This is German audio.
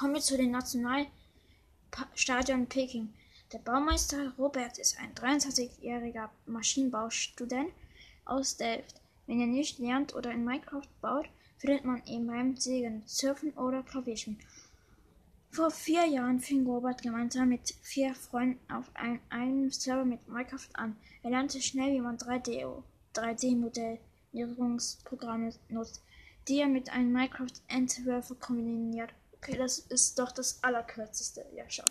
Kommen wir zu den Nationalstadion Peking. Der Baumeister Robert ist ein 23-jähriger Maschinenbaustudent aus Delft. Wenn er nicht lernt oder in Minecraft baut, findet man ihn beim Segeln, Surfen oder Klavierspielen. Vor vier Jahren fing Robert gemeinsam mit vier Freunden auf einem Server mit Minecraft an. Er lernte schnell, wie man 3D-Modellierungsprogramme nutzt, die er mit einem Minecraft-Entwürfer kombiniert. Okay, das ist doch das Allerkürzeste. Ja, schon.